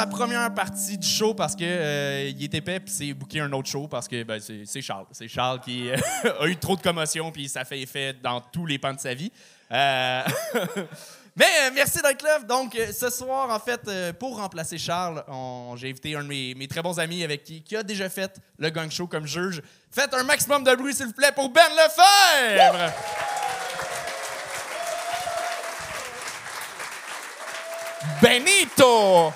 la première partie du show parce que euh, il est épais puis c'est booké un autre show parce que ben, c'est Charles. C'est Charles qui euh, a eu trop de commotion puis ça fait effet dans tous les pans de sa vie. Euh, Mais euh, merci d'être là. Donc, ce soir, en fait, pour remplacer Charles, j'ai invité un de mes, mes très bons amis avec qui, qui a déjà fait le gang show comme juge. Faites un maximum de bruit, s'il vous plaît, pour Ben Lefebvre! Benito!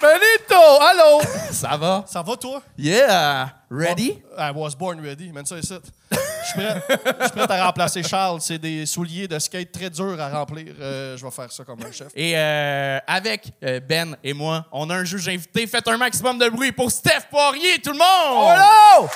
Benito, allô! Ça va? Ça va, toi? Yeah! Ready? I was born ready. Mène ça ici. Je suis prêt, je suis prêt à remplacer Charles. C'est des souliers de skate très durs à remplir. Euh, je vais faire ça comme un chef. Et euh, avec euh, Ben et moi, on a un juge invité. Faites un maximum de bruit pour Steph Poirier, tout le monde! Hello!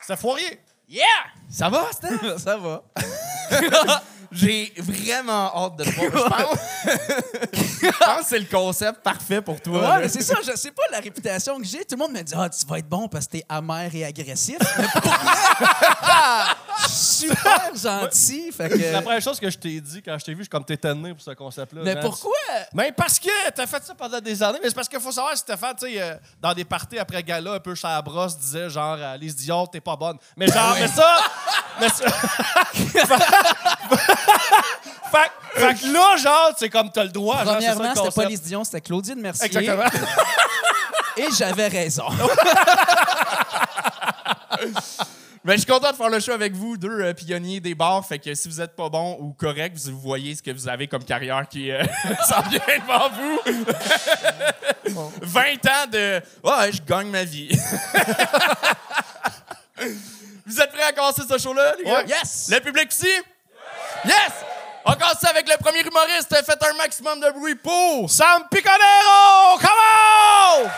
C'était Fourier. Yeah! Ça va, Steph? Ça va. J'ai vraiment hâte de te voir. Je pense, que c'est le concept parfait pour toi. Ouais, c'est ça, je sais pas la réputation que j'ai. Tout le monde me dit Ah, tu vas être bon parce que t'es amer et agressif. Mais pour vrai, super gentil. Fait que. La première chose que je t'ai dit quand je t'ai vu, je suis comme t'es tanné pour ce concept-là. Mais man. pourquoi? Mais parce que t'as fait ça pendant des années. Mais c'est parce qu'il faut savoir, Stéphane, tu sais, euh, dans des parties après gala, un peu chez la brosse, disait genre, euh, Lise Dion, t'es pas bonne. Mais genre, mais ça. mais ça. fait, fait que là, genre, c'est comme t'as le droit. Premièrement, c'était pas. Lise Dion, c'était Claudine Mercier. Exactement. Et j'avais raison. Mais je suis content de faire le show avec vous, deux euh, pionniers des bars. Fait que si vous êtes pas bon ou correct, vous voyez ce que vous avez comme carrière qui euh, s'en vient devant vous. 20 ans de Ouais, je gagne ma vie. vous êtes prêts à commencer ce show-là, les gars? Ouais. Yes! Le public aussi? Yes! On commence ça avec le premier humoriste. Faites un maximum de bruit pour. Sam Piconero! Come on!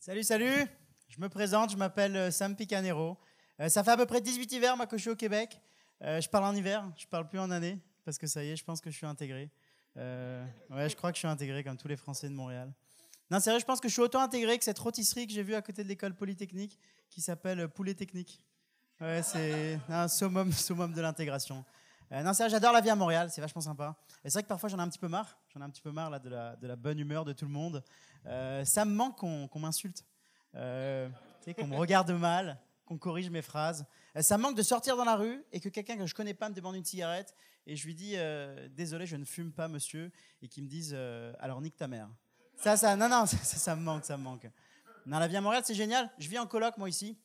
Salut, salut. Je me présente, je m'appelle euh, Sam Picanero. Euh, ça fait à peu près 18 hivers moi, que je suis au Québec. Euh, je parle en hiver, je parle plus en année, parce que ça y est, je pense que je suis intégré. Euh, ouais, je crois que je suis intégré comme tous les Français de Montréal. Non, sérieux, je pense que je suis autant intégré que cette rôtisserie que j'ai vue à côté de l'école polytechnique qui s'appelle euh, Poulet Technique. Ouais, c'est un summum, summum de l'intégration. Euh, non, sérieux, j'adore la vie à Montréal, c'est vachement sympa. Et c'est vrai que parfois j'en ai un petit peu marre. J'en ai un petit peu marre là, de, la, de la bonne humeur de tout le monde. Euh, ça me manque qu'on m'insulte. Euh, qu'on me regarde mal, qu'on corrige mes phrases. Ça me manque de sortir dans la rue et que quelqu'un que je connais pas me demande une cigarette et je lui dis désolé, je ne fume pas, monsieur, et qu'il me dise alors nique ta mère. Ça, ça, non, non, ça, ça, me manque, ça me manque. Non, la vie à Montréal, c'est génial. Je vis en coloc moi ici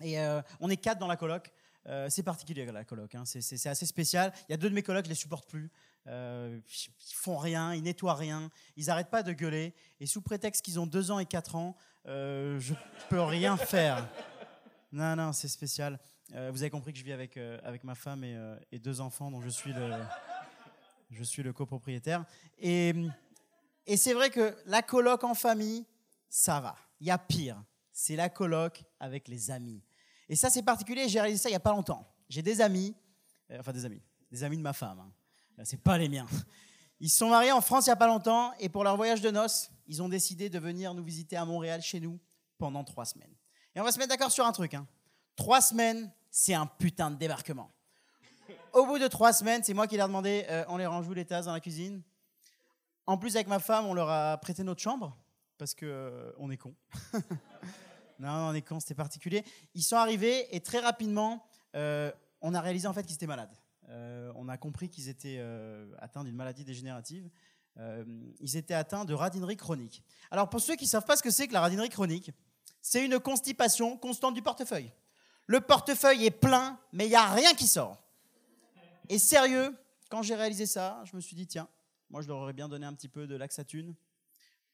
et euh, on est quatre dans la coloc. Euh, c'est particulier la coloc, hein. c'est, assez spécial. Il y a deux de mes colocs, je les supporte plus. Euh, ils font rien, ils nettoient rien, ils n'arrêtent pas de gueuler. Et sous prétexte qu'ils ont deux ans et quatre ans, euh, je peux rien faire. Non, non, c'est spécial. Vous avez compris que je vis avec, avec ma femme et, et deux enfants dont je suis le, je suis le copropriétaire. Et, et c'est vrai que la coloc en famille, ça va. Il y a pire. C'est la coloc avec les amis. Et ça, c'est particulier. J'ai réalisé ça il n'y a pas longtemps. J'ai des amis, euh, enfin des amis, des amis de ma femme. Hein. Euh, C'est pas les miens. Ils se sont mariés en France il n'y a pas longtemps et pour leur voyage de noces, ils ont décidé de venir nous visiter à Montréal chez nous pendant trois semaines. Et on va se mettre d'accord sur un truc. hein. Trois semaines, c'est un putain de débarquement. Au bout de trois semaines, c'est moi qui leur demandé euh, on les range où les tasses dans la cuisine? En plus, avec ma femme, on leur a prêté notre chambre parce que euh, on est con. non, on est con, c'était particulier. Ils sont arrivés et très rapidement, euh, on a réalisé en fait qu'ils étaient malades. Euh, on a compris qu'ils étaient atteints d'une maladie dégénérative. Ils étaient atteints de radinerie chronique. Alors pour ceux qui ne savent pas ce que c'est que la radinerie chronique, c'est une constipation constante du portefeuille. Le portefeuille est plein, mais il n'y a rien qui sort. Et sérieux, quand j'ai réalisé ça, je me suis dit, tiens, moi je leur aurais bien donné un petit peu de laxatune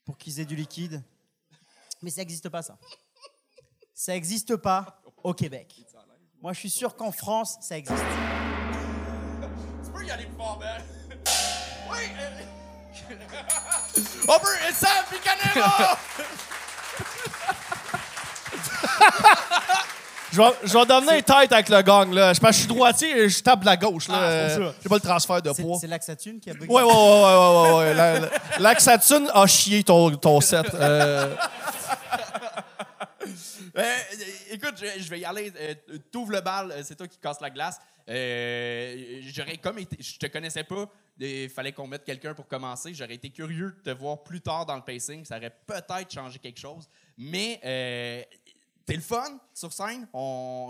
pour qu'ils aient du liquide. Mais ça n'existe pas, ça. Ça n'existe pas au Québec. Moi, je suis sûr qu'en France, ça existe. Tu peux y aller plus fort, Ben. Oui! On peut. Et Sam Picanero! Je vais, je vais devenir tête avec le gang, là. Je pense que je suis droitier et je tape de la gauche, là. Ah, Euh, J'ai pas le transfert de poids. c'est laxatune qui a bugué. Ouais, ouais, ouais, ouais, ouais, ouais, ouais. La- la- Laxatune a chié ton, ton set. Euh, écoute, je, je vais y aller. Euh, T'ouvres le bal, euh, c'est toi qui casse la glace. Euh, J'aurais comme été. Je te connaissais pas. Il fallait qu'on mette quelqu'un pour commencer. J'aurais été curieux de te voir plus tard dans le pacing. Ça aurait peut-être changé quelque chose. Mais euh, t'es le fun sur scène?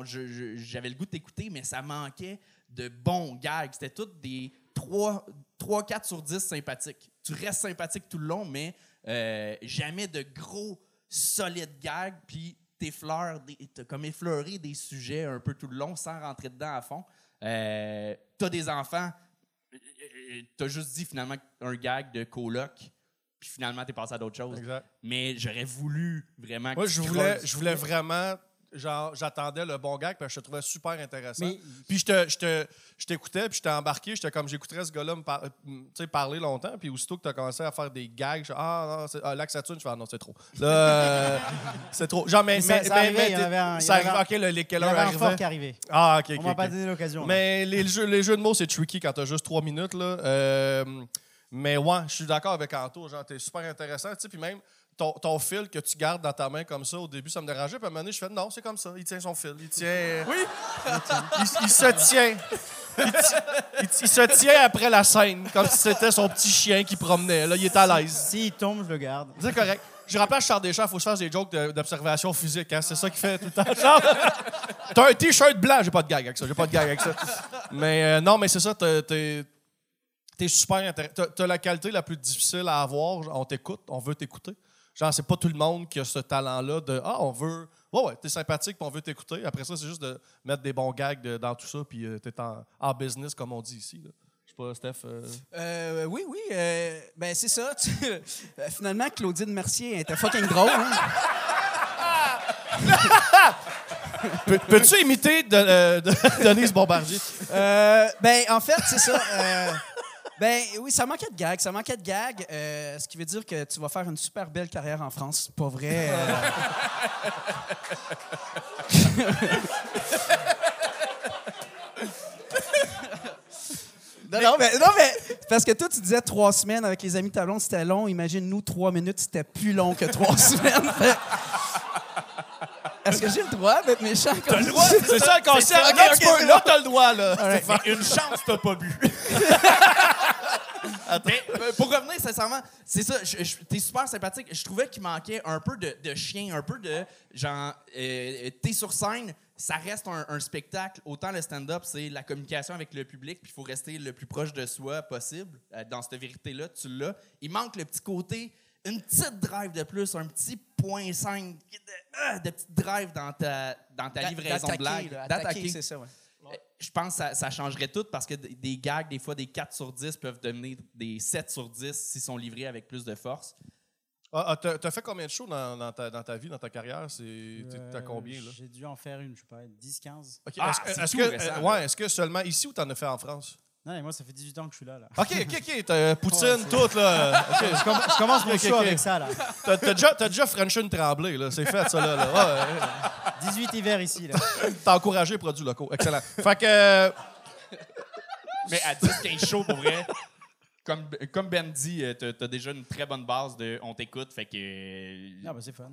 J'avais le goût de t'écouter, mais ça manquait de bons gags. C'était toutes des 3, 3 4 sur 10 sympathiques. Tu restes sympathique tout le long, mais euh, jamais de gros, solides gags. Puis t'effleures t'as comme effleuré des sujets un peu tout le long sans rentrer dedans à fond. Euh, t'as des enfants, euh, euh, t'as juste dit finalement un gag de coloc, puis finalement t'es passé à d'autres choses. Exact. Mais j'aurais voulu vraiment que Moi, tu je voulais, creuses. je voulais vraiment. Genre, j'attendais le bon gag, parce que je te trouvais super intéressant. Mais- Puis je te- je te- je t'écoutais, puis je t'ai embarqué. J'étais comme, j'écouterais ce gars-là me par- tu sais, parler longtemps. Puis aussitôt que tu as commencé à faire des gags, je ah, non, c'est, ah, Laxatune, je fais, ah, non, c'est trop. Là, euh, c'est trop. Genre, mais. Mais ça- mais- ça arrivait, mais il y en avait un- ça ok, le, les qui arrivait. Ah, ok, On ok. m'a pas donné l'occasion. Mais les jeux, les jeux de mots, c'est tricky quand t'as juste trois minutes. Là. Euh, mais ouais, je suis d'accord avec Anto. Genre, t'es super intéressant. tu sais, Puis même ton, ton fil que tu gardes dans ta main comme ça, au début, ça me dérangeait. Puis à un moment donné, je fais non, c'est comme ça. Il tient son fil. Il tient. Oui. Il, il se tient. Il, se tient après la scène, comme si c'était son petit chien qui promenait. Là, il est à l'aise. S'il tombe, je le garde. C'est correct. Je rappelle à Charles Deschamps, il faut se faire des jokes de- d'observation physique. Hein? C'est ça qu'il fait tout le temps. T'as un t-shirt blanc, j'ai pas de gag avec ça. J'ai pas de gag avec ça. Mais euh, non, mais c'est ça, t'es- t'es super intéressant. T'as- la qualité la plus difficile à avoir. On t'écoute, on veut t'écouter. Genre, c'est pas tout le monde qui a ce talent-là de Ah, on veut. Ouais, ouais, t'es sympathique, puis on veut t'écouter. Après ça, c'est juste de mettre des bons gags de- dans tout ça, puis euh, t'es en, en business, comme on dit ici. là. Je sais pas, Steph. euh, Euh, oui, oui. ben, c'est ça. tu- finalement, Claudine Mercier était fucking drôle. hein. Peux- Peux-tu imiter de, de- Denise Bombardier? Ben, en fait, c'est ça. Ben, oui, ça manquait de gags. Ça manquait de gags. euh, ce qui veut dire que tu vas faire une super belle carrière en France. Pas vrai. euh. Non, non, mais, non, mais parce que toi, tu disais trois semaines avec les amis de ta blonde, c'était long. Imagine, nous, trois minutes, c'était plus long que trois semaines. Est-ce que j'ai le droit d'être méchant comme ça? C'est ça le concept. Là, tu peux- là, t'as le droit, là. Une chance, t'as pas bu. Mais, pour revenir, sincèrement, c'est ça. je- je- T'es super sympathique. Je trouvais qu'il manquait un peu de, de chien, un peu de genre. euh, T'es sur scène, ça reste un, un spectacle. Autant le stand-up, c'est la communication avec le public, puis il faut rester le plus proche de soi possible. Euh, Dans cette vérité-là, tu l'as. Il manque le petit côté, une petite drive de plus, un petit point 5 de, euh, de petite drive dans ta, dans ta livraison de là, D'attaquer. attaquer, c'est ça, ouais. Euh, Je pense que ça, ça changerait tout parce que des gags, des fois des 4 sur 10 peuvent devenir des 7 sur 10 s'ils sont livrés avec plus de force. Ah, ah, t'as, fait combien de shows dans, dans ta, dans ta vie, dans ta carrière? C'est, t'es- t'as Euh, combien, là? J'ai dû en faire une, je sais pas, 10-15. Ok, Ah, est-ce, que, récent, euh, ouais, est-ce que seulement ici ou t'en as fait en France? Non, mais moi, ça fait 18 ans que je suis là. là. OK, OK, OK. T'as Poutine, Ouais, c'est- tout, là. OK, Je, comm- je commence mon show avec ça, là. T'as, déjà, t'as déjà Frenché une tremblée, là. C'est fait, ça, là. là. Ouais, 18 hivers ici, là. T'as encouragé les produits locaux. Excellent. Fait que... euh, Mais à 10, 15 shows, pour vrai, comme, comme Ben dit, euh, t'as déjà une très bonne base de on t'écoute, fait que. euh, Non, mais c'est fun.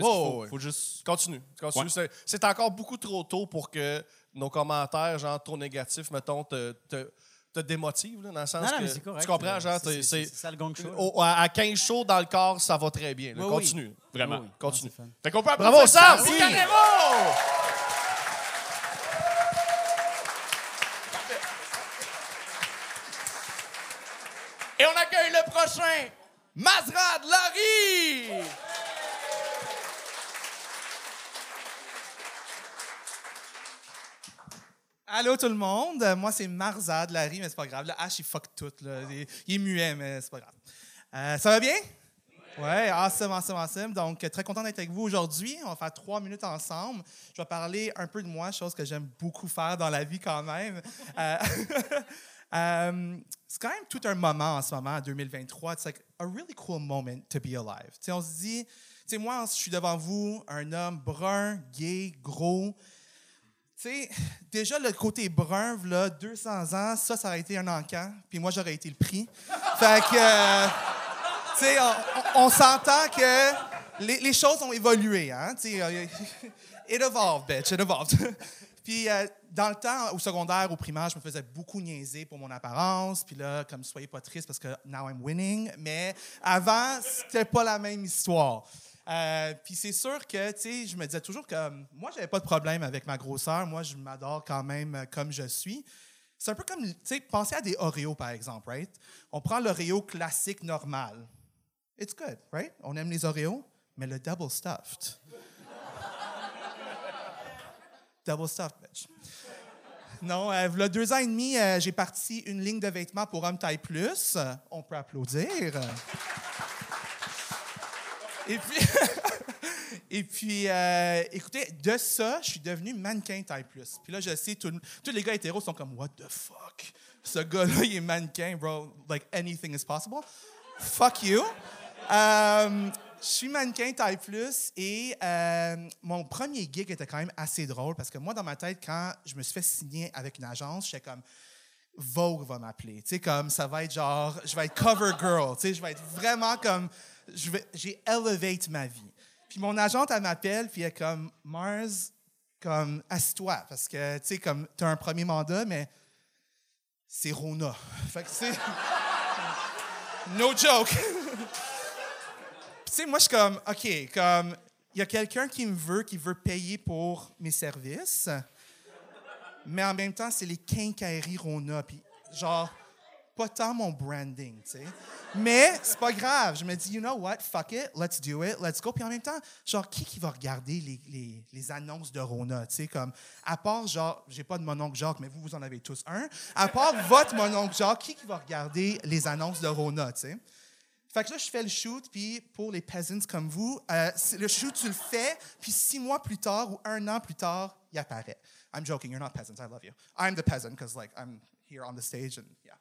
Oh, faut, ouais. faut juste. Continue. continue. Ouais. C'est, c'est encore beaucoup trop tôt pour que nos commentaires, genre, trop négatifs, mettons, te, te, te démotivent, là, dans le sens Non, non, que... correct. Tu comprends, genre, C'est- t'es- c'est c'est... c'est ça le gang show. là. au- à à 15 shows dans le corps, ça va très bien. là. Oui, oui. Continue. Vraiment. Oui, oui. Continue. Non. Fait qu'on peut Bravo, Sam! Oui. Et on accueille le prochain, Mazrad Larry! Allô tout le monde, moi c'est Marzad Larry, mais c'est pas grave. Le H il fuck tout. Il, est- muet, mais c'est pas grave. Euh, ça va bien? Ouais, awesome, awesome, awesome. Donc, très content d'être avec vous aujourd'hui. On va faire trois minutes ensemble. Je vais parler un peu de moi, chose que j'aime beaucoup faire dans la vie quand même. Euh, euh, c'est quand même tout un moment en ce moment, en 2023. It's like a really cool moment to be alive. Tu sais, on se dit, moi, je suis devant vous, un homme brun, gay, gros. Tu sais, déjà, le côté brun, là, 200 ans, ça, ça aurait été un encan, puis moi, j'aurais été le prix. Fait que, euh, tu sais, on, s'entend que les, les choses ont évolué, hein? tu sais, euh, it evolved, bitch, it evolved. Puis euh, dans le temps, au secondaire, au primaire, je me faisais beaucoup niaiser pour mon apparence. Puis là, comme soyez pas triste parce que now I'm winning. Mais avant, c'était pas la même histoire. Euh, puis c'est sûr que, tu sais, je me disais toujours que moi, j'avais pas de problème avec ma grosseur. Moi, je m'adore quand même euh, comme je suis. C'est un peu comme, tu sais, pensez à des Oreos, par exemple, right? On prend l'Oreo classique normal. It's good, right? On aime les Oreos, mais le double stuffed. double stuffed, bitch. Non, euh, il deux ans et demi, euh, j'ai parti une ligne de vêtements pour homme taille plus. On peut applaudir. Et puis, et puis euh, écoutez, de ça, je suis devenu mannequin taille plus. Puis là, je sais, tous les gars hétéros sont comme, What the fuck? Ce gars-là, il est mannequin, bro. Like, anything is possible. Fuck you. Euh, je suis mannequin taille plus et euh, mon premier gig était quand même assez drôle parce que moi, dans ma tête, quand je me suis fait signer avec une agence, j'étais comme Vogue va m'appeler. Tu sais, comme ça va être genre, je vais être cover girl. Tu sais, je vais être vraiment comme, j'ai elevate ma vie. Puis mon agente, elle m'appelle, puis elle est comme, Mars, comme, assis-toi, parce que, tu sais, comme, tu as un premier mandat, mais c'est Rona. Fait que, sais, no joke. Tu sais, moi, je suis comme, OK, comme, il y a quelqu'un qui me veut, qui veut payer pour mes services, mais en même temps, c'est les quincailleries Rona. Puis, genre, pas tant mon branding, tu sais. Mais c'est pas grave. Je me dis, you know what, fuck it, let's do it, let's go. Puis en même temps, genre, qui qui va regarder les, les, annonces de Rona, tu sais, comme, à part, genre, j'ai pas de mononcle Jacques, mais vous, vous en avez tous un. À part votre mononcle Jacques, qui qui va regarder les annonces de Rona, tu sais? Fait que là, je fais le shoot, puis pour les peasants comme vous, euh, le shoot, tu le fais, puis six mois plus tard ou un an plus tard, il apparaît. I'm joking, you're not peasants, I love you. I'm the peasant, because, like, I'm here on the stage, and yeah.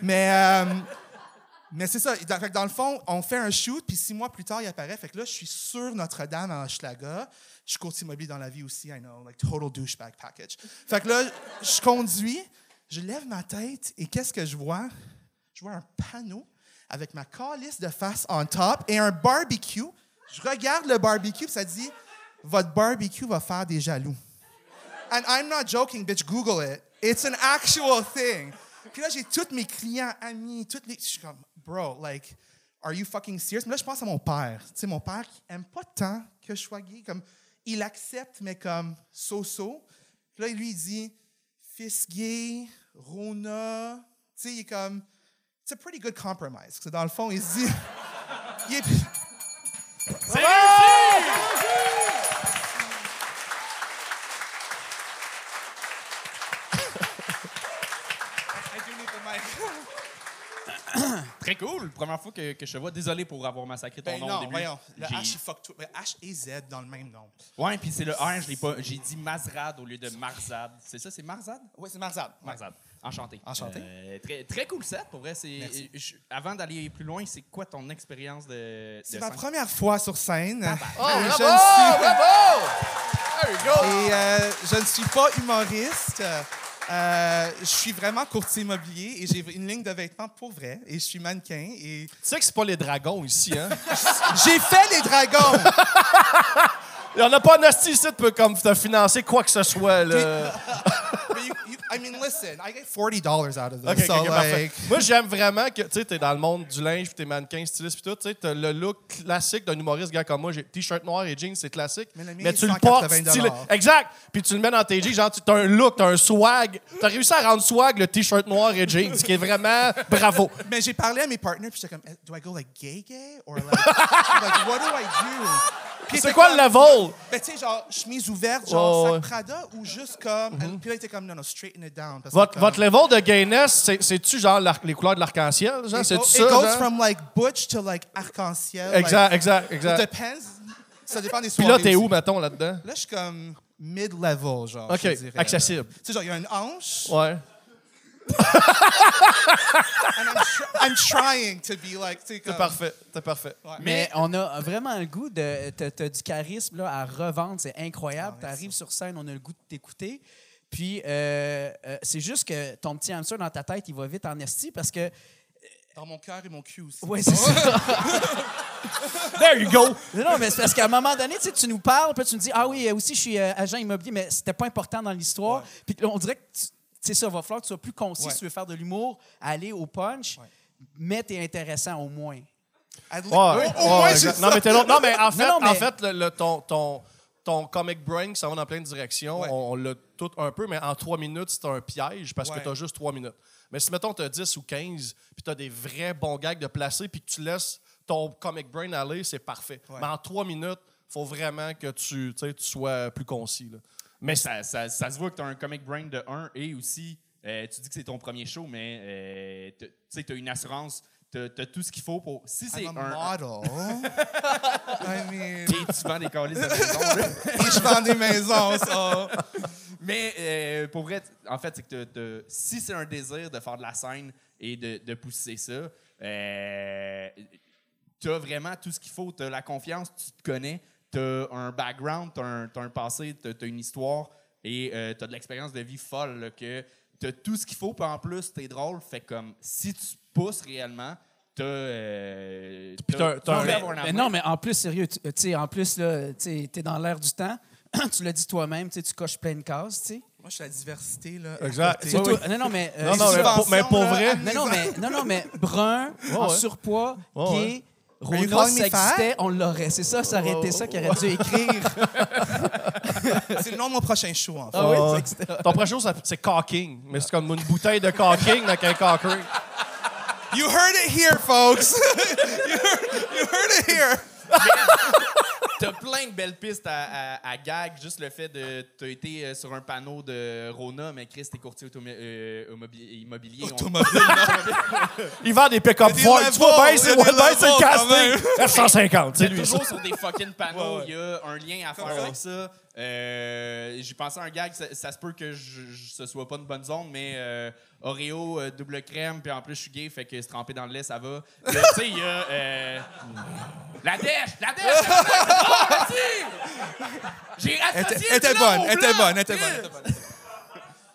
Mais, euh, mais c'est ça. Dans, fait dans le fond, on fait un shoot, puis six mois plus tard, il apparaît. Fait que là, je suis sur Notre-Dame à Hochelaga. Je suis courtier immobilier dans la vie aussi, I know, like total douchebag package. Fait que là, je conduis, je lève ma tête, et qu'est-ce que je vois? Je vois un panneau avec ma calice de face en top et un barbecue. Je regarde le barbecue, ça dit Votre barbecue va faire des jaloux. And I'm not joking, bitch, Google it. It's an actual thing. Puis là, j'ai tous mes clients, amis, toutes les. Je suis comme, bro, like, are you fucking serious? Mais là, je pense à mon père. Tu sais, mon père qui aime pas tant que je sois gay. Comme, il accepte, mais comme so-so. Puis là, lui, il dit, fils gay, Rona. Tu sais, il est comme, it's a pretty good compromise. Parce que dans le fond, il se dit, il est. C'est réussi! I do need the mic. Très cool. Première fois que, que je te vois. Désolé pour avoir massacré ton Ben nom au non, début. voyons. Le J'ai- H, il fuck tout. Ben, H et Z dans le même nom. Ouais, puis c'est le R, je l'ai pas. J'ai dit Mazrad au lieu de Marzad. C'est ça, c'est Marzad? Oui, c'est Marzad. Marzad. Enchanté. Enchanté. Euh, très, très cool set, pour vrai. C'est, avant d'aller plus loin, c'est quoi ton expérience de. C'est ma première fois sur scène. Oh, Et je bravo! suis- Bravo! There you go! Et euh, je ne suis pas humoriste. Euh, je suis vraiment courtier immobilier et j'ai une ligne de vêtements pour vrai. Et je suis mannequin. Et Tu sais que c'est pas les dragons ici, hein? j'ai fait les dragons. Il n'y en a pas un ici peut comme te financer quoi que ce soit, là. I mean, listen, I get forty dollars out of this. OK, OK, so OK, parfait. like, Moi, j'aime vraiment que, tu sais, t'es dans le monde du linge, puis t'es mannequin, styliste, puis tout, tu sais, t'as le look classique d'un humoriste, gars comme moi, j'ai t-shirt noir et jeans, c'est classique. Mais tu le 180 portes stylé. Exact! Puis tu le mets dans tes jeans, genre, tu- t'as un look, t'as un swag. T'as réussi à rendre swag le t-shirt noir et jeans, qui est vraiment bravo. mais j'ai parlé à mes partners puis j'étais comme, do I go like gay gay? Or like, like what do I do? Puis C'est quoi le level? Ben, tu sais, genre, chemise ouverte, genre, Ouais, sac. Prada, ou juste comme. Puis là, il était comme, non, non, straighten it down. parce que Votre, comme- votre level de gayness, c'est- c'est-tu genre les couleurs de l'arc-en-ciel? Genre, It, c'est go- ça? it goes genre? from like butch to like arc-en-ciel. Exact, exact, Like, exact. it depends. Ça dépend des Puis soirées. là, t'es où, mettons, là-dedans? Là, je suis comme mid-level, genre. OK, je dirais. accessible. Tu sais, genre, il y a une hanche. Ouais. And I'm, tr- I'm trying to be like, tu sais, C'est comme. parfait, c'est parfait. Ouais. Mais on a vraiment le goût de. T'as t'as du charisme là, à revendre, c'est incroyable. Ah, tu merci. arrives sur scène, on a le goût de t'écouter. Puis euh, euh, c'est juste que ton petit hamster dans ta tête, il va vite en esti parce que. euh, Dans mon cœur et mon cul aussi. Oui, c'est ça. There you go! Non, non, mais c'est parce qu'à un moment donné, tu sais, tu nous parles, puis tu nous dis Ah oui, euh, aussi, je suis euh, agent immobilier, mais c'était pas important dans l'histoire. Puis là, on dirait que tu- c'est ça, va falloir que tu sois plus concis Ouais. si tu veux faire de l'humour, aller au punch, Ouais. mais t'es intéressant au moins. Ouais, au, moins, non, mais t'es l'autre. Non, mais en fait, non, mais- En fait le, le- ton, ton, ton comic brain, ça va dans plein de directions. Ouais. On, on l'a tout un peu, mais en trois minutes, c'est un piège parce Ouais. que tu as juste trois minutes. Mais si, mettons, tu as 10 ou 15, puis tu as des vrais bons gags de placer, puis que tu laisses ton comic brain aller, c'est parfait. Ouais. Mais en trois minutes, faut vraiment que tu, tu tu sois plus concis. là. Mais ça, ça, ça se voit que tu as un comic brain de 1 et aussi, euh, tu dis que c'est ton premier show, mais euh, t'as- tu sais, tu as une assurance, tu as, tout ce qu'il faut pour. Si c'est un. model. I mean, Et tu vends des calices de maison, et je vends des maisons, ça. Mais euh, pour vrai, en fait, c'est que t'as- t'as- si c'est un désir de faire de la scène et de, de pousser ça, euh, tu as vraiment tout ce qu'il faut. Tu as la confiance, tu te connais, tu as un background, tu as, un passé, tu as, une histoire et tu as de l'expérience de vie folle. là, que tu as tout ce qu'il faut, puis en plus, tu es drôle. Fait comme si tu pousses réellement, tu as. T'as- t'as un- mais, non, mais en plus, sérieux, tu sais, en plus, là, tu es dans l'air du temps. tu l'as dit toi-même, tu coches plein de cases, tu sais. Moi, je suis la diversité, là. Exact. Oui, Non, non, mais. euh, Non, non, mais pour, mais pour là, vrai, Non, non, mais, non, non, mais brun, en ouais. surpoids, Ouais, gay, ouais. Rona, ça existait, on l'aurait. C'est ça, ça aurait été ça qu'il aurait dû écrire. C'est le nom de mon prochain show, en fait. Ah oui, ton prochain show, c'est caulking. Mais c'est comme une bouteille de caulking avec un cocker. You heard it here, folks. you, heard, you heard it here. T'as plein de belles pistes à, à- à gag. Juste le fait de. T'as été euh, sur un panneau de Rona, mais Chris, t'es courtier automi- euh, immobilier. On- Automobile, non. Il vend des pick-up Ford. Tu vois bien, c'est ben, c'est le casting. F-150, c'est lui. toujours sur des fucking panneaux. Ouais, ouais. Il y a un lien à faire avec ça. Euh, J'ai pensé à un gag. Ça, ça se peut que je, je- ce soit pas une bonne zone, mais euh, Oreo, euh, double crème, puis en plus, je suis gay, fait que se tremper dans le lait, ça va. Tu sais, il y a. euh, la dèche! La dèche! la dèche! Oh! J'ai associé elle était bonne, elle était bonne, elle était bonne, elle était bonne.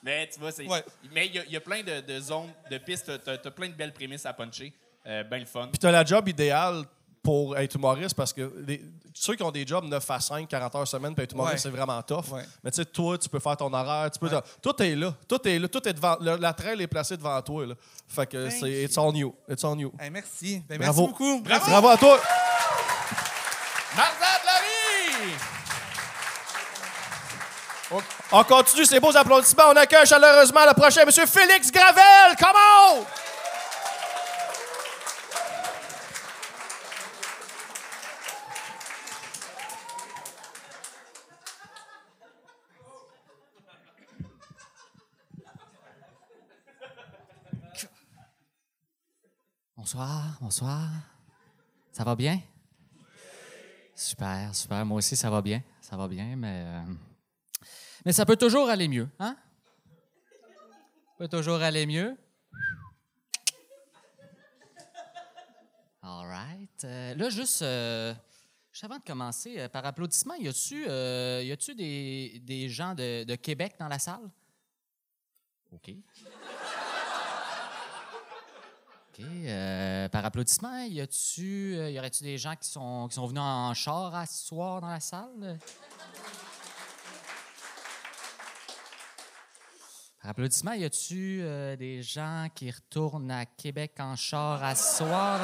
Mais tu vois, c'est. Ouais. Mais il y a- il y, a plein de, de zones, de pistes. T'as as plein de belles prémices à puncher. Euh, ben le fun. Puis t'as la job idéale pour être humoriste parce que les- ceux qui ont des jobs 9 à 5, 40 heures semaine, puis être humoriste, Ouais. c'est vraiment tough. Ouais. Mais tu sais, toi, tu peux faire ton horaire, tu peux. Tout est là. Tout est là. Tout est devant. le- la traîne est placée devant toi. Là. Fait que c'est. It's on you. It's on you. Hey, merci. Ben, Bravo. Merci beaucoup. Bravo. Bravo à toi. Marza de la vie! On continue ces beaux applaudissements. On accueille chaleureusement le prochain, M. Félix Gravel. Come on! Bonsoir, bonsoir. Ça va bien? Super, super. Moi aussi, ça va bien. Ça va bien, mais. euh, Mais ça peut toujours aller mieux, hein? Ça peut toujours aller mieux. All right. Euh, là, juste, euh, juste avant de commencer, par applaudissement, y a-tu des, des gens de, de Québec dans la salle? OK. OK. euh, par applaudissement, y a-tu, euh, y aurait-tu des gens qui sont, qui sont venus en char à ce soir dans la salle? Par applaudissement, y a-tu euh, des gens qui retournent à Québec en char à ce soir?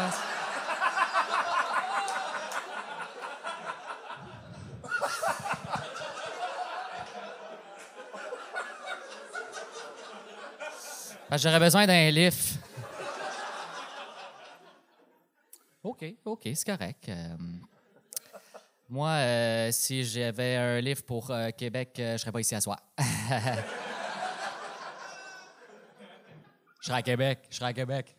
J'aurais besoin d'un lift. OK, c'est correct. Euh, moi, euh, si j'avais un livre pour euh, Québec, je serais pas ici à soir. je serais à Québec, je serais à Québec.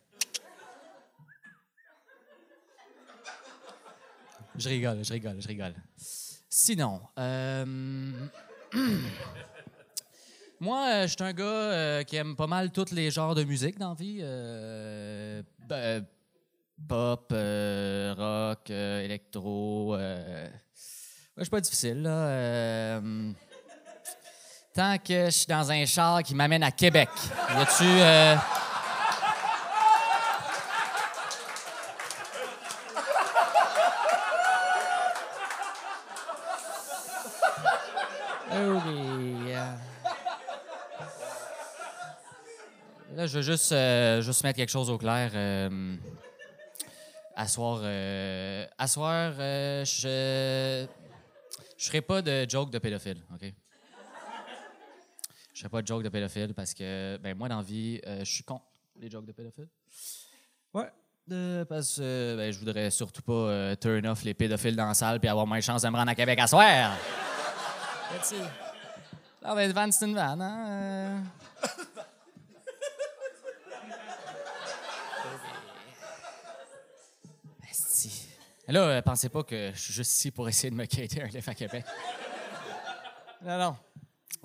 Je rigole, je rigole, je rigole. Sinon, moi, je suis un gars qui aime pas mal tous les genres de musique dans la vie. Ben, pop, euh, rock, euh, électro. Euh... Ouais, je suis pas difficile, là. Euh, tant que je suis dans un char qui m'amène à Québec. Y a-tu. Euh? Oh, là, je veux juste, juste mettre quelque chose au clair. À soir, euh, à soir, euh, je je ferai pas de joke de pédophile, OK? Je ferai pas de joke de pédophile parce que, ben moi, dans la vie, euh, je suis contre les jokes de pédophile. Ouais. Euh, parce que euh, ben, je voudrais surtout pas turn off les pédophiles dans la salle puis avoir moins de chance de me rendre à Québec à soir. Là, on va être van, c'est une vanne, hein? Là, euh, pensez pas que je suis juste ici pour essayer de me quitter un lift à Québec. Non, non.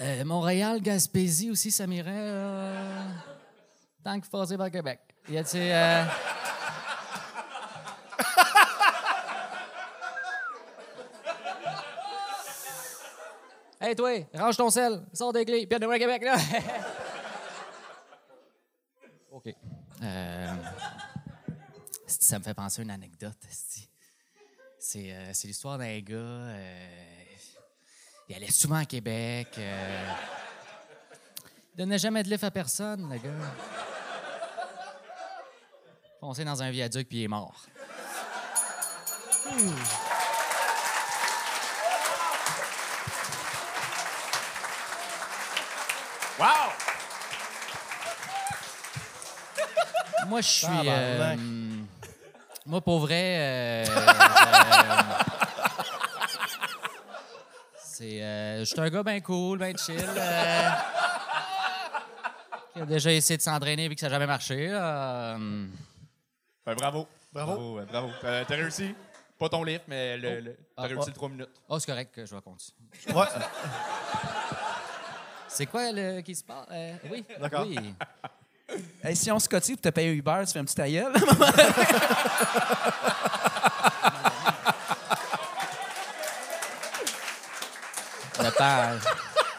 Euh, Montréal, Gaspésie aussi, ça m'irait. euh, Tant que passer par Québec. Y a-t-il. euh, Hey, toi, range ton sel, sors des clés, puis à Québec, là. OK. Ça me fait penser à une anecdote, esti. C'est euh, c'est l'histoire d'un gars. euh, il allait souvent à Québec. euh, il donnait jamais de lift à personne, le gars. Foncé dans un viaduc, puis il est mort. Wow! Moi, je suis. Moi, pour vrai. euh, euh, c'est. euh, je suis un gars bien cool, bien chill. euh, qui a déjà essayé de s'entraîner et que ça n'a jamais marché. euh, Ben, bravo. Bravo. Bravo. bravo. T'as t'as réussi. Pas ton livre, mais le, le- t'as Ah, réussi ah. le 3 minutes. Oh, c'est correct, je vais continuer. Ouais. C'est quoi le qui se passe? Euh, oui. D'accord. Oui. Hey, si on se cotise pour te payer Uber, tu fais un petit. Dépend.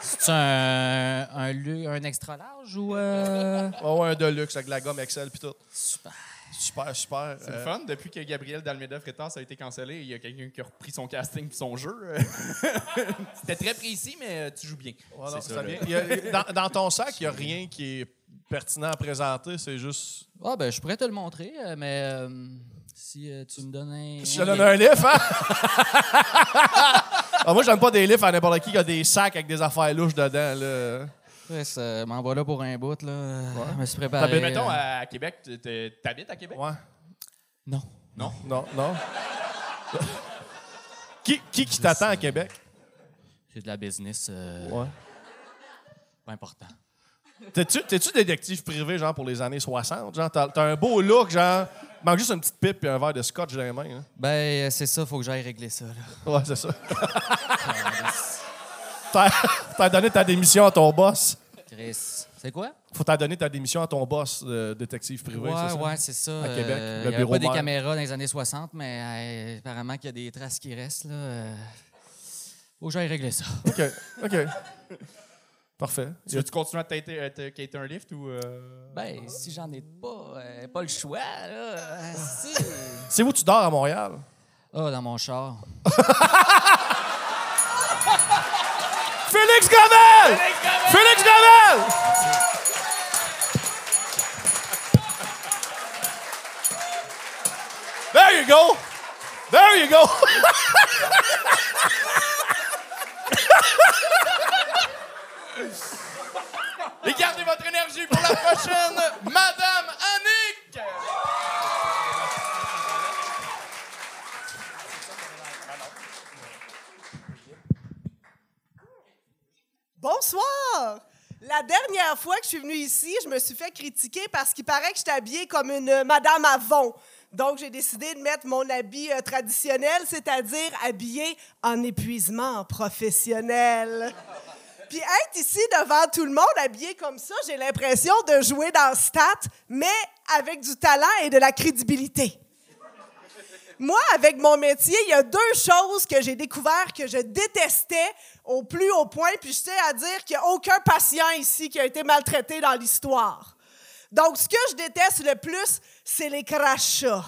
C'est un, un, lu- un extra large ou. euh, Oh, ouais, un Deluxe avec la gomme Excel puis tout. Super. Super, super. C'est Euh, le fun. Depuis que Gabriel Dalmeda Freitas a été cancellé, il y a quelqu'un qui a repris son casting et son jeu. C'était très précis, mais tu joues bien. ouais, non, C'est ça là. vient. Il y a- dans, dans ton sac, il n'y a rien qui est pertinent à présenter. C'est juste. Ah, ben, je pourrais te le montrer, euh, mais euh, si euh, tu me donnes un. Je te donne un livre, hein? Ah, moi, j'aime pas des livres à n'importe qui qui a des sacs avec des affaires louches dedans. Là. Chris, euh, m'envoie là pour un bout, là. Je me suis préparé. T'habites, Mettons, à Québec, t'habites à Québec? Ouais. Non. Non? Non, non. qui qui, qui t'attend à Québec? C'est de la business. euh, Ouais. Pas important. T'es-tu, t'es-tu détective privé, genre, pour les années 60? Genre, t'as, t'as un beau look, genre, manque juste une petite pipe et un verre de scotch dans les mains. hein. Ben, euh, c'est ça, faut que j'aille régler ça, là. Ouais, c'est ça. t'as, t'as donné ta démission à ton boss. Chris. C'est quoi? Faut t'as donné ta démission à ton boss de détective privé, ouais, c'est ça? ouais, c'est ça. À Québec, Euh, le il y avait bureau pas des maire. caméras dans les années 60, mais euh, apparemment qu'il y a des traces qui restent, là. euh, Faut que j'aille régler ça. OK, OK. Parfait. Tu veux-tu continuer à t'aider- quitter un lift ou. euh, Ben, si j'en ai pas, euh, pas le choix, là. euh, si. C'est où tu dors à Montréal? Ah, dans mon char. Félix Gravel! Félix Gravel! There you go! There you go! Et gardez votre énergie pour la prochaine, Madame Annick! Bonsoir! La dernière fois que je suis venue ici, je me suis fait critiquer parce qu'il paraît que j'étais habillée comme une euh, Madame Avon. Donc, j'ai décidé de mettre mon habit euh, traditionnel, c'est-à-dire habillée en épuisement professionnel. Puis être ici devant tout le monde habillé comme ça, j'ai l'impression de jouer dans Stat, mais avec du talent et de la crédibilité. Moi, avec mon métier, il y a deux choses que j'ai découvert que je détestais au plus haut point, puis je tiens à dire qu'il n'y a aucun patient ici qui a été maltraité dans l'histoire. Donc, ce que je déteste le plus, c'est les crachats.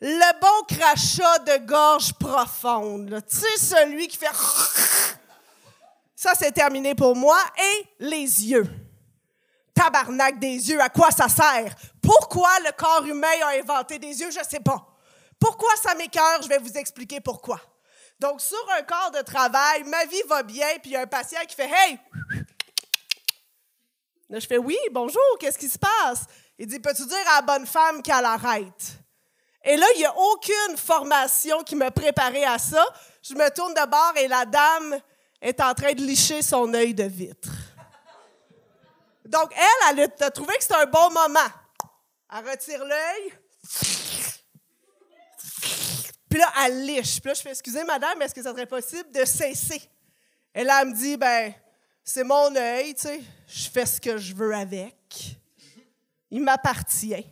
Le bon crachat de gorge profonde. Tu sais, celui qui fait... Ça, c'est terminé pour moi. Et les yeux. Tabarnak des yeux, à quoi ça sert? Pourquoi le corps humain a inventé des yeux? Je ne sais pas. Pourquoi ça m'écœure? Je vais vous expliquer pourquoi. Donc, sur un corps de travail, ma vie va bien, puis il y a un patient qui fait Hey! Là, je fais Oui, bonjour, qu'est-ce qui se passe? Il dit Peux-tu dire à la bonne femme qu'elle arrête? Et là, il n'y a aucune formation qui me préparait à ça. Je me tourne de bord et la dame est en train de licher son œil de vitre. Donc, elle, elle a trouvé que c'était un bon moment. Elle retire l'œil. Puis là, elle liche. Puis là, je fais Excusez, madame, est-ce que ça serait possible de cesser? Et là, elle me dit Ben, c'est mon œil, tu sais. Je fais ce que je veux avec. Il m'appartient.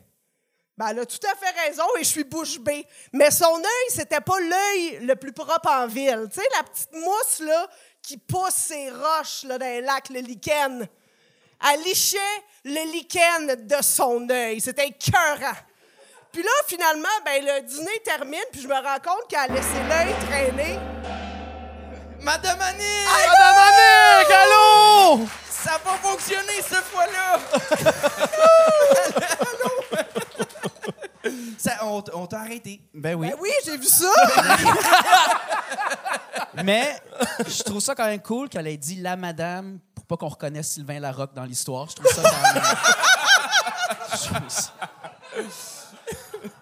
Ben, elle a tout à fait raison et je suis bouche bée. Mais son œil, c'était pas l'œil le plus propre en ville. Tu sais, la petite mousse, là, qui pousse ses roches, là, dans les lacs, le lichen. Elle lichait le lichen de son œil. C'était écœurant. Puis là, finalement, ben, le dîner termine, puis je me rends compte qu'elle a laissé l'œil traîner. Madame Annick! Madame Annick, allô? Ça va fonctionner cette fois-là! Ça, on on t'a arrêté. Ben oui. Ben oui, j'ai vu ça. Mais je trouve ça quand même cool qu'elle ait dit la madame pour pas qu'on reconnaisse Sylvain Larocque dans l'histoire. Je trouve ça quand même. Je trouve ça-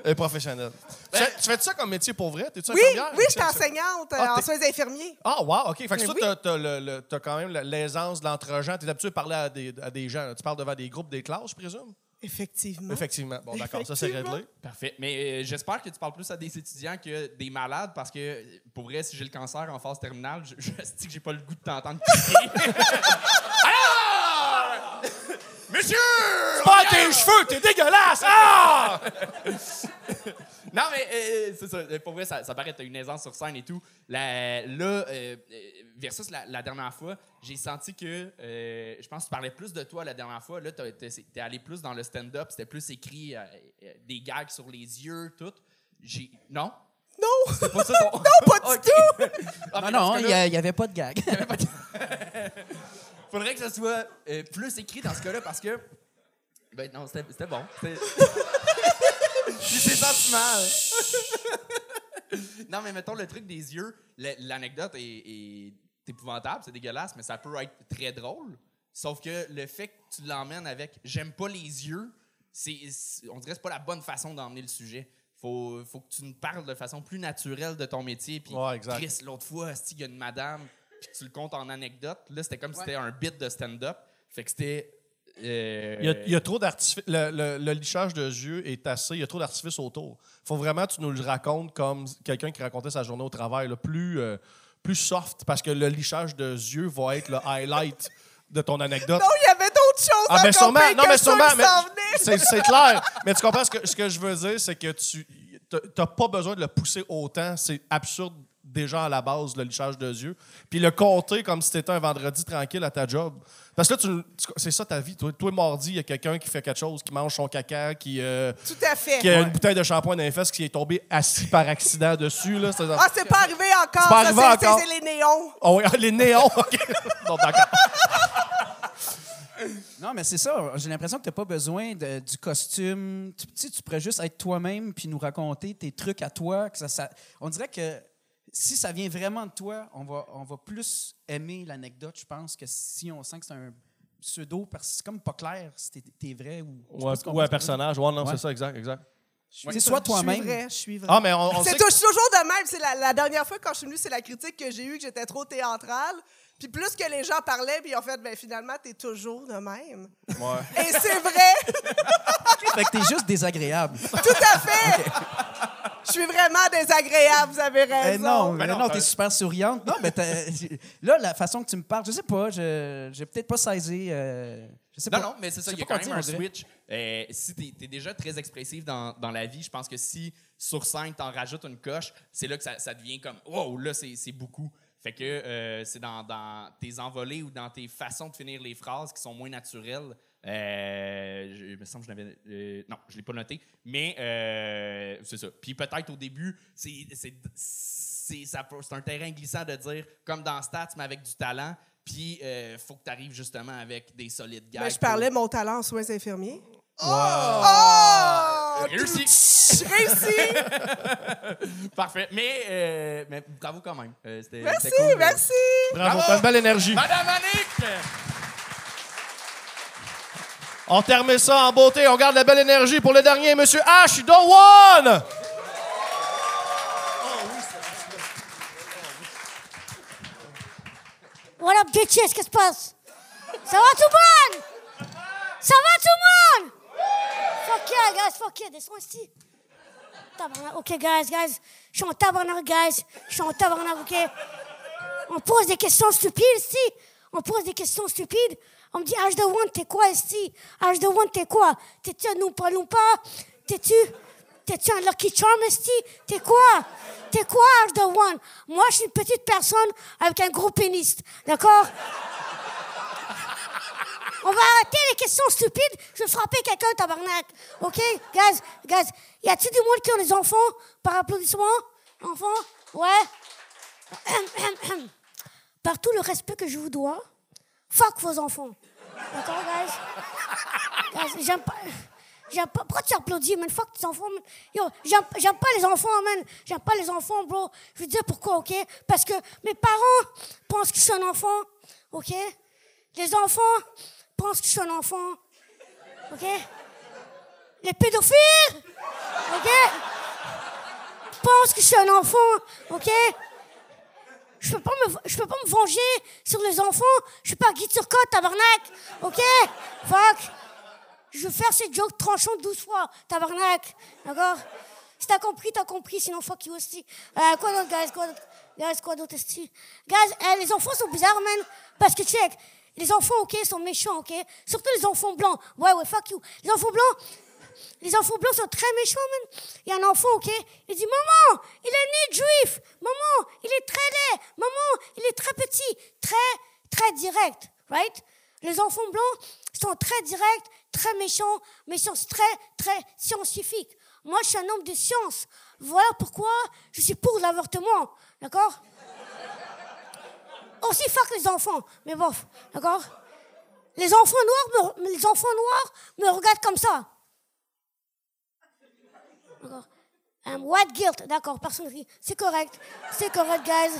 Elle est professionnelle. Tu fais- tu fais ça comme métier pour vrai? T'es-tu Oui, infirmière? oui, je suis enseignante euh, Ah, en t'es- soins infirmiers. Ah, wow, OK. Fait que Ben toi, oui. t'as- t'as le- le- t'as quand même la- l'aisance de l'entre-gens. T'es habitué parler à des, à des gens. Tu parles devant des groupes, des classes, je présume? Effectivement. Effectivement. Bon, d'accord, ça, c'est réglé. Parfait. Mais euh, j'espère que tu parles plus à des étudiants que des malades parce que, pour vrai, si j'ai le cancer en phase terminale, je, je sais que j'ai pas le goût de t'entendre crier. Alors! Monsieur! Pas tes cheveux, t'es dégueulasse! Ah! Non, mais euh, c'est ça. Euh, Pour vrai, ça, ça paraît que t'as une aisance sur scène et tout. La- là, euh, euh, versus la, la dernière fois, j'ai senti que. euh, je pense que tu parlais plus de toi la dernière fois. Là, t'as- t'es t'es allé plus dans le stand-up. C'était plus écrit euh, euh, des gags sur les yeux, tout. J'ai. Non? Non! Pas ça ton. non, pas du tout! Non, non, il n'y avait pas de gag. Faudrait que ça soit euh, plus écrit dans ce cas-là parce que. Ben non, c'était bon. C'est senti mal. non, mais mettons le truc des yeux, la- l'anecdote est, est épouvantable, c'est dégueulasse, mais ça peut être très drôle. Sauf que le fait que tu l'emmènes avec j'aime pas les yeux, c'est, on dirait que c'est pas la bonne façon d'emmener le sujet. Faut, faut que tu nous parles de façon plus naturelle de ton métier. Puis, Ouais. Chris, l'autre fois, il y a une madame, puis tu le comptes en anecdote. Là, c'était comme si c'était un bit de stand-up. Fait que c'était. euh, Il y a, il y a trop d'artifice. Le, le- le lichage de yeux est assez. Il y a trop d'artifice autour. faut vraiment que tu nous le racontes comme quelqu'un qui racontait sa journée au travail, là, plus, euh, plus soft, parce que le lichage de yeux va être le highlight de ton anecdote. Non, il y avait d'autres choses Ah, encore sûrement. Non, mais sûrement. mais c'est clair. Mais tu comprends ce que, ce que je veux dire, c'est que tu n'as pas besoin de le pousser autant. C'est absurde déjà à la base, le lichage de yeux. Puis le compter comme si c'était un vendredi tranquille à ta job. Parce que là, tu- tu- c'est ça ta vie. Toi, toi mardi, il y a quelqu'un qui fait quelque chose, qui mange son caca, qui, euh, Tout à fait. qui a une bouteille de shampoing dans les fesses, qui est tombé assis par accident dessus. Là, c'est Ah, c'est pas arrivé encore. C'est pas ça, arrivé c'est- encore. c'est c'est les néons. Oh, oui, les néons. OK. Bon, d'accord. Non, mais c'est ça. J'ai l'impression que tu n'as pas besoin de- du costume. Tu, tu sais, tu pourrais juste être toi-même puis nous raconter tes trucs à toi. Que ça, ça- on dirait que si ça vient vraiment de toi, on va, on va plus aimer l'anecdote, je pense, que si on sent que c'est un pseudo, parce que c'est comme pas clair si t'es, t'es vrai ou. ce qu'on ou un personnage. Ouais, non, Ouais. c'est ça, exact, exact. C'est soit Je suis toi-même. vrai, je suis vrai. Ah, mais on, on C'est toujours de même. C'est la, la dernière fois quand je suis venue, c'est la critique que j'ai eue que j'étais trop théâtrale. Puis plus que les gens parlaient, puis ils ont fait, ben finalement, t'es toujours de même. ouais. Et c'est vrai, Fait que t'es juste désagréable. tout à fait. Je suis vraiment désagréable, vous avez Eh raison. non, Ben mais non, non, t'es super souriante. Non, mais là, la façon que tu me parles, je sais pas, je j'ai peut-être pas saisi. euh, je sais Non, pas. non, mais c'est ça, il y a quand même un switch. Euh, si tu es, déjà très expressif dans, dans la vie, je pense que si sur scène, t'en rajoutes une coche, c'est là que ça, ça devient comme wow, là, c'est c'est beaucoup. Fait que euh, c'est dans, dans tes envolées ou dans tes façons de finir les phrases qui sont moins naturelles. Euh, je, il me semble que je l'avais. euh, non, je ne l'ai pas noté. Mais euh, c'est ça. Puis peut-être au début, c'est c'est- c'est ça peut- c'est un terrain glissant de dire, comme dans Stats, mais avec du talent. Puis euh, faut que tu arrives justement avec des solides gags. Ben, je parlais de mon talent en soins infirmiers. pour- Oh! Réussi! Réussi! Parfait. Mais, euh, mais bravo quand même. Euh, c'était- Merci, c'était cool. merci! Bravo, Bravo. t'as une belle énergie. Madame Annick! On termine ça en beauté. On garde la belle énergie pour le dernier, Monsieur H. Dowan. What up, bitches? Qu'est-ce qui se passe? Ça va tout le monde? Ça va tout le monde? Yeah, guys, fuck yeah, descends ici. Tabarnak. OK, guys, guys. Je suis en tabarnak, guys. Je suis en tabarnak, OK? On pose des questions stupides ici. On pose des questions stupides. On me dit, H de One, t'es quoi ici? H de One, t'es quoi? T'es-tu un Oompa Loompa? T'es-tu... T'es-tu un Lucky Charm, ici? T'es quoi? T'es quoi, H de One? Moi, je suis une petite personne avec un gros pénis. D'accord? On va arrêter les questions stupides. Je vais frapper quelqu'un, tabarnak. OK? Guys, guys, y a-t-il du monde qui ont des enfants par applaudissement? Enfants? Ouais? Par tout le respect que je vous dois, fuck vos enfants. D'accord, guys? Guys, j'aime pas. J'aime pas. Pourquoi tu applaudis, man? Fuck tes enfants. Yo, j'aime pas les enfants, man. J'aime pas les enfants, bro. Je veux dire pourquoi, OK? Parce que mes parents pensent que je suis un enfant, OK? Les enfants pensent que je suis un enfant, OK? Les pédophiles, OK? Pensent que je suis un enfant, OK? Je peux pas me, je peux pas me venger sur les enfants. Je suis pas Guy Turcotte, tabarnak. OK? Fuck. Je veux faire ces jokes tranchants 12 fois, tabarnak. D'accord? Si t'as compris, t'as compris, sinon fuck you aussi. Euh, quoi d'autre, guys? Quoi d'autre? Guys, quoi? Guys, euh, les enfants sont bizarres, man. Parce que, check, les enfants, OK, sont méchants, OK? Surtout les enfants blancs. Ouais, ouais, fuck you. Les enfants blancs, les enfants blancs sont très méchants, man. Il y a un enfant, OK? Il dit, maman, il est né juif. Maman, il est très laid. Maman, il est très petit. Très, très direct, right? Les enfants blancs sont très directs, très méchants, mais sont très, très scientifiques. Moi, je suis un homme de science. Voilà pourquoi je suis pour l'avortement. D'accord? Aussi fuck les enfants. Mais bof, d'accord? Les enfants noirs me, regardent comme ça. D'accord? Um, white guilt, d'accord, personne. C'est correct. C'est correct, guys.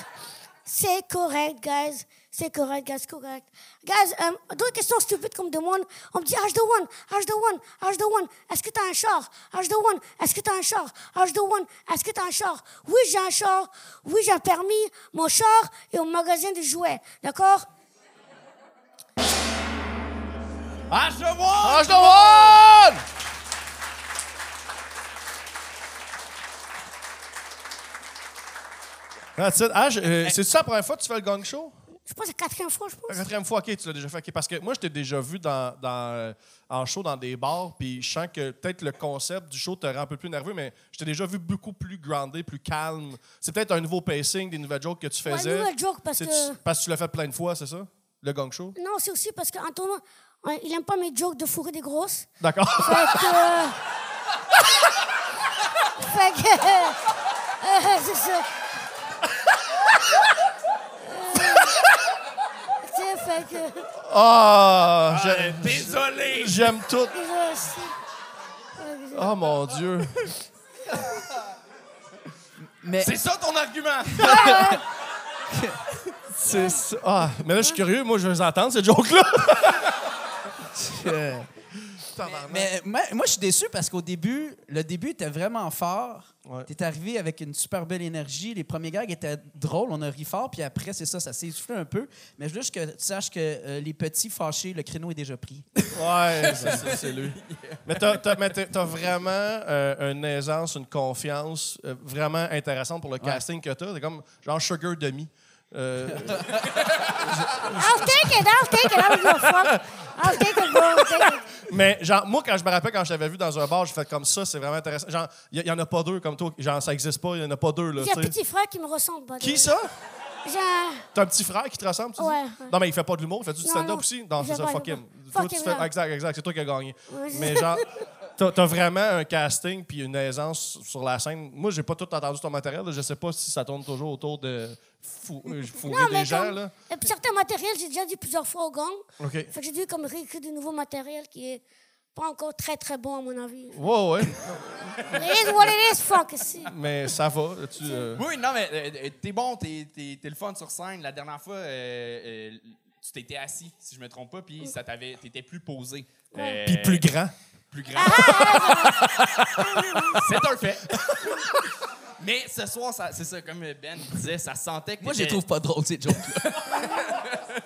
C'est correct, guys. C'est correct, guys, correct. Guys, euh, d'autres questions stupides qu'on me demande. On me dit H21, H21, H21, est-ce que t'as un char? H21, est-ce que t'as un char? H21, est-ce que t'as un char? Oui, j'ai un char. Oui, j'ai un permis. Mon char est au magasin de jouets. D'accord? H21 H21 Ah, euh, c'est ça la première fois que tu fais le gang show? Je pense que c'est la quatrième fois, je pense. La quatrième fois, OK, tu l'as déjà fait. Parce que moi, je t'ai déjà vu dans, dans, euh, en show dans des bars, puis je sens que peut-être le concept du show te rend un peu plus nerveux, mais je t'ai déjà vu beaucoup plus groundé, plus calme. C'est peut-être un nouveau pacing, des nouvelles jokes que tu faisais. Ouais, nouvelle joke parce que... Parce que tu l'as fait plein de fois, c'est ça? Le gang show? Non, c'est aussi parce qu'en il aime pas mes jokes de fourrer des grosses. D'accord. Fait que... Euh, c'est ça. Ah! j'ai- Désolé! J'aime tout. Oh mon Dieu. Mais C'est ça ton argument! C'est ça. Ah, mais là, je suis curieux. Moi, je veux entendre, ces jokes-là. mais moi, moi, je suis déçu parce qu'au début, le début était vraiment fort. Ouais. Tu es arrivé avec une super belle énergie. Les premiers gags étaient drôles, on a ri fort, puis après, c'est ça, ça s'est essoufflé un peu. Mais je veux juste que tu saches que euh, les petits fâchés, le créneau est déjà pris. Ouais, c'est ça, c'est lui. Mais t'as- t'as vraiment euh, une aisance, une confiance euh, vraiment intéressante pour le casting que t'as. T'es comme genre Sugar Demi. Euh, I'll take it, I'll take it, I don't give a fuck. I'll take it, bro, I'll take it. mais genre, moi, quand je me rappelle, quand je t'avais vu dans un bar, j'ai fait comme ça, c'est vraiment intéressant. Genre, il y, en a pas deux comme toi. Genre, ça existe pas, il y en a pas deux, là, J'ai un petit frère qui me ressemble. by the Qui way. ça? J'ai un. T'as un petit frère qui te ressemble, tu dis? Ouais, ouais. Non, mais il fait pas de l'humour, il fait du Non, stand-up non. aussi? Non, Il c'est fait ça, pas, fuck him. pas. Toi, Fuck tu him, fais- là. Exact, exact, c'est toi qui as gagné. Ouais, Mais genre, t'as t'as vraiment un casting puis une aisance sur la scène. Moi, j'ai pas tout entendu ton matériel. là. Je sais pas si ça tourne toujours autour de fou- euh, fourrer Non, des mais gens. comme- Là. Et puis certains matériels, j'ai déjà dit plusieurs fois au gang. OK. Fait que j'ai dû comme réécrire du nouveau matériel qui est pas encore très très bon à mon avis. Ouais, ouais. It is what it is, fuck. si. Mais ça va. Tu, euh, Oui, non, mais euh, euh, t'es bon, t'es, t'es, t'es le fun sur scène. La dernière fois, euh, euh, tu t'étais assis, si je me trompe pas, puis ça t'avait, t'étais plus posé. Euh, Puis plus grand. Plus grand. c'est un fait. mais ce soir, c'est ça, comme Ben disait, ça sentait que Moi, je les trouve pas drôles, ces jokes-là.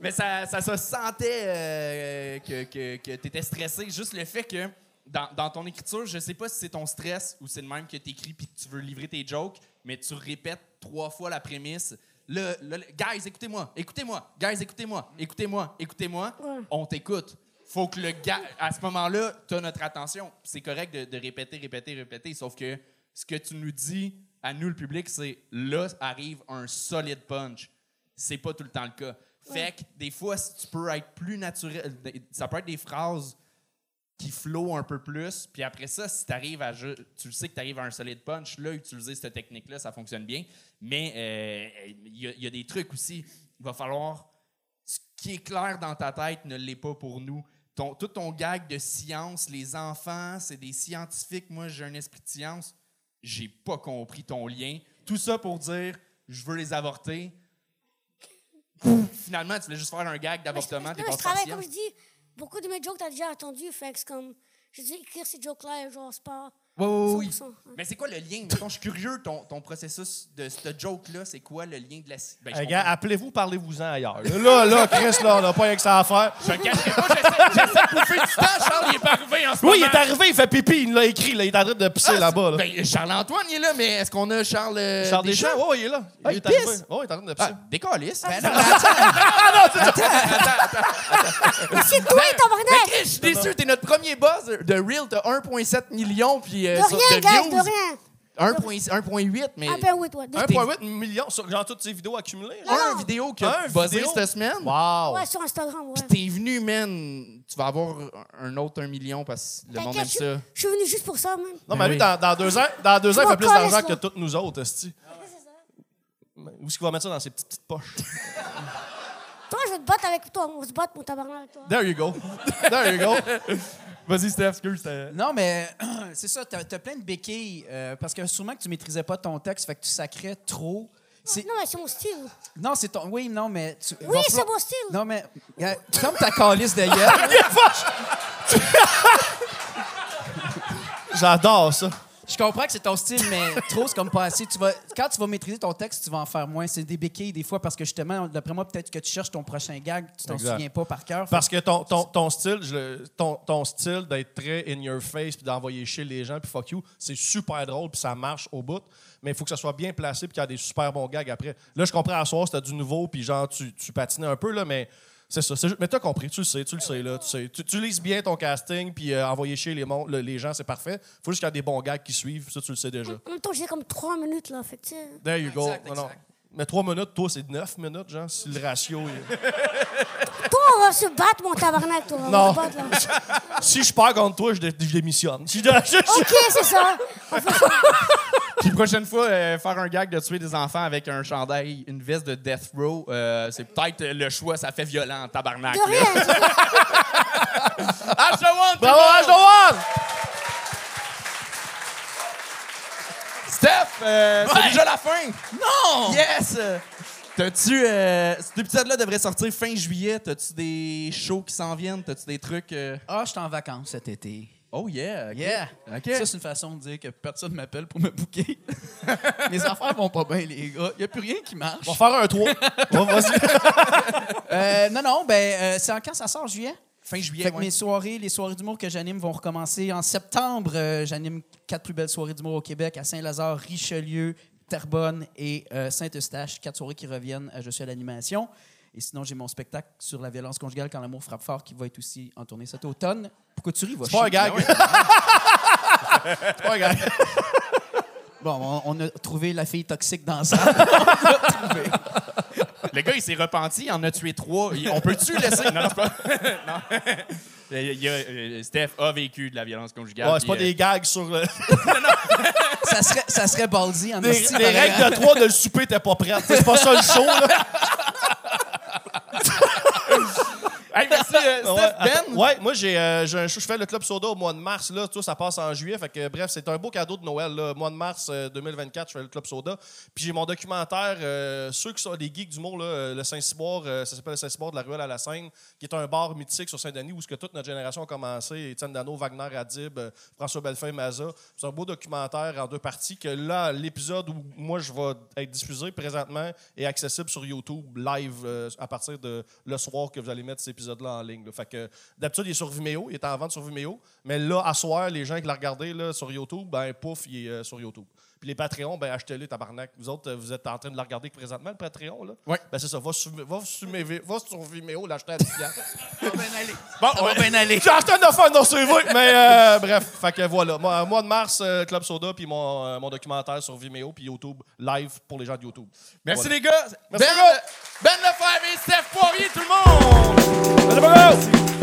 Mais ça, ça se sentait euh, que, que, que tu étais stressé. Juste le fait que dans, dans ton écriture, je sais pas si c'est ton stress ou c'est le même que tu écris puis que tu veux livrer tes jokes, mais tu répètes trois fois la prémisse. Le, le- le- guys, écoutez-moi, écoutez-moi, guys, écoutez-moi, écoutez-moi, écoutez-moi. On t'écoute. Faut que le gars, à ce moment-là, tu as notre attention. C'est correct de, de répéter, répéter, répéter, sauf que ce que tu nous dis à nous, le public, c'est là arrive un solide punch. C'est pas tout le temps le cas. Fait que des fois, si tu peux être plus naturel, ça peut être des phrases qui flow un peu plus. Puis après ça, si t'arrives à tu le sais que tu arrives à un solide punch, là, utiliser cette technique-là, ça fonctionne bien. Mais euh, il y, il y a des trucs aussi. Il va falloir. Ce qui est clair dans ta tête ne l'est pas pour nous. Ton, tout ton gag de science, les enfants, c'est des scientifiques. Moi, j'ai un esprit de science. J'ai pas compris ton lien. Tout ça pour dire, je veux les avorter. Finalement, tu voulais juste faire un gag d'avortement. T'es pas je travaille, comme je dis, beaucoup de mes jokes, t'as déjà entendu. Fait que c'est comme. J'ai dû écrire ces jokes-là, genre, c'est pas. Oui, oui, oui. 100%, ouais. Mais c'est quoi le lien? Mettons, je suis curieux, ton, ton processus de ce joke-là, c'est quoi le lien de la... Ben, je comprends. appelez-vous, parlez-vous-en ailleurs. Là, là, Chris, là, on n'a pas rien que ça à faire. Je le cacherai pas, j'essaie j'essaie de bouffer du temps. Charles, il est pas arrivé en ce Oui, il est arrivé, il fait pipi, il l'a écrit, là, il est en train de pisser Ah, là-bas. Là. Ben, Charles-Antoine, il est là, mais est-ce qu'on a Charles, euh, Charles Deschamps, ouais, il est là. Ah, il il est arrivé. pisse? Ouais, il est en train de pisser. Ah, décalisse. Ben non, mais attends, C'est toi, tabarnak! Mais Chris, je suis déçu, t'es notre premier buzz de Real, t'as 1,7 million, puis... euh, De sur- rien, gars, views. de rien. 1,8, 1,8, mais... Ah, ben. 1,8 million sur genre toutes ces vidéos accumulées. Un vidéo qui a Un buzzé vidéo? cette semaine. Wow! Ouais, sur Instagram, ouais. T'es venu, man. Tu vas avoir un autre 1 million parce que le monde aime ça. je, suis venu juste pour ça, man. Non, mais Ben lui, oui. dans, dans deux ans, dans deux ans il fait plus d'argent que toutes nous autres, esti. Où est-ce qu'il va mettre ça dans ses petites, petites poches? Toi, je vais te battre avec toi. On va se battre, mon tabarnak, avec toi. There you go. There you go. Vas-y, Steph, excuse. Non, mais c'est ça, t'as as plein de béquilles euh, parce que sûrement que tu maîtrisais pas ton texte, fait que tu sacrais trop. C'est- Non, mais c'est mon style. Non, c'est ton. Oui, non, mais. Tu, Oui, va c'est falloir- mon style. Non, mais. euh, Tu fermes ta calice de gueule. J'adore ça. Je comprends que c'est ton style, mais trop, c'est comme pas assez. Tu vas, quand tu vas maîtriser ton texte, tu vas en faire moins. C'est des béquilles des fois parce que justement, d'après moi, peut-être que tu cherches ton prochain gag, tu t'en souviens pas par cœur. Parce que ton, ton, ton style, je ton, ton style d'être très in your face puis d'envoyer chez les gens puis fuck you, c'est super drôle puis ça marche au bout. Mais il faut que ça soit bien placé puis qu'il y a des super bons gags après. Là, je comprends à soir, c'était du nouveau puis genre tu, tu patinais un peu là, mais c'est ça. Mais t'as compris, tu le sais, tu le sais là, tu sais. Tu, tu lises bien ton casting puis euh, envoyer chez les, mon- le- les gens, c'est parfait. Faut juste qu'il y ait des bons gags qui suivent, ça tu le sais déjà. En même temps, j'ai comme trois minutes, là. Fait que. There you go. Exact, Non. Mais trois minutes, toi, c'est neuf minutes, genre, si le ratio est... Toi, on va se battre, mon tabarnak, toi. On Non. va se battre, là. Si je perds contre toi, je, dé- je démissionne. Si je- je- OK, c'est ça. Puis prochaine fois, euh, faire un gag de tuer des enfants avec un chandail, une veste de Death Row, euh, c'est peut-être le choix, ça fait violent, tabarnak. De rien. c'est ça. H the one, tout Bravo, le monde! H1! Steph, euh, c'est déjà la fin. Non! Yes! T'as-tu. Euh, cet épisode-là devrait sortir fin juillet. T'as-tu des shows qui s'en viennent? T'as-tu des trucs. euh? Ah, je suis en vacances cet été. Oh yeah! ok. Yeah! OK. Ça, c'est une façon de dire que personne m'appelle pour me booker. Mes affaires vont pas bien, les gars. Il n'y a plus rien qui marche. On va faire un 3. vas-y. Euh, non, non, ben, euh, c'est en quand ça sort, juillet? Fin juillet, Fait que ouais. mes soirées, les soirées d'humour que j'anime vont recommencer en septembre. Euh, j'anime quatre plus belles soirées d'humour au Québec à Saint-Lazare, Richelieu, Terrebonne et euh, Saint-Eustache. Quatre soirées qui reviennent à Je suis à l'animation. Et sinon, j'ai mon spectacle sur la violence conjugale quand l'amour frappe fort qui va être aussi en tournée cet automne. Pourquoi tu ris? Va C'est pas un gag. C'est pas un gag. Bon, on, on a trouvé la fille toxique dans ça. Le gars, il s'est repenti, il en a tué trois. Il- On peut-tu laisser. Non, non, c'est pas. non. Il y a- euh, Steph a vécu de la violence conjugale. Ouais, c'est pas puis, des gags sur le. Ça serait, ça serait baldi en Les, esti, les règles de 3 de le souper, t'es pas prête. C'est pas ça le show, là. Hey, merci, euh, Steph. Ben? ouais, moi, j'ai euh, j'ai un show- je fais le Club Soda au mois de mars. Là, tout ça passe en juillet. Fait que, bref, c'est un beau cadeau de Noël. Là. Mois de mars euh, 2024, je fais le Club Soda. Puis j'ai mon documentaire, euh, ceux qui sont des geeks là, euh, le Saint-Cyboire, euh, ça s'appelle le Saint-Cyboire de la Ruelle à la Seine, qui est un bar mythique sur Saint-Denis où ce que toute notre génération a commencé. Étienne Dano, Wagner Adib, euh, François Bellefeuille, Maza. C'est un beau documentaire en deux parties que là, l'épisode où moi je vais être diffusé présentement est accessible sur YouTube live euh, à partir de le soir que vous allez mettre cet épisode-là en ligne. là. Fait que d'habitude, il est sur Vimeo, il est en vente sur Vimeo. Mais là, à soir, les gens qui l'ont regardé là, sur YouTube, ben pouf, il est euh, sur YouTube. Puis les Patreons, ben achetez-les, tabarnak. Vous autres, euh, vous êtes en train de le regarder présentement, le Patreon, là? Oui. Ben c'est ça, va sur, va sur, Vimeo- va sur Vimeo, l'acheter à 10 piastres. Bon, Ça va bien aller. J'ai acheté un offre dans CV, mais euh, bref. Fait que voilà. Mois, mois de mars, euh, Club Soda, puis mon, euh, mon documentaire sur Vimeo, puis YouTube, live pour les gens de YouTube. Merci Voilà. les gars. Merci, ben, les gars. ben Lefebvre et Steph Poirier, tout le monde. Allez, bravo!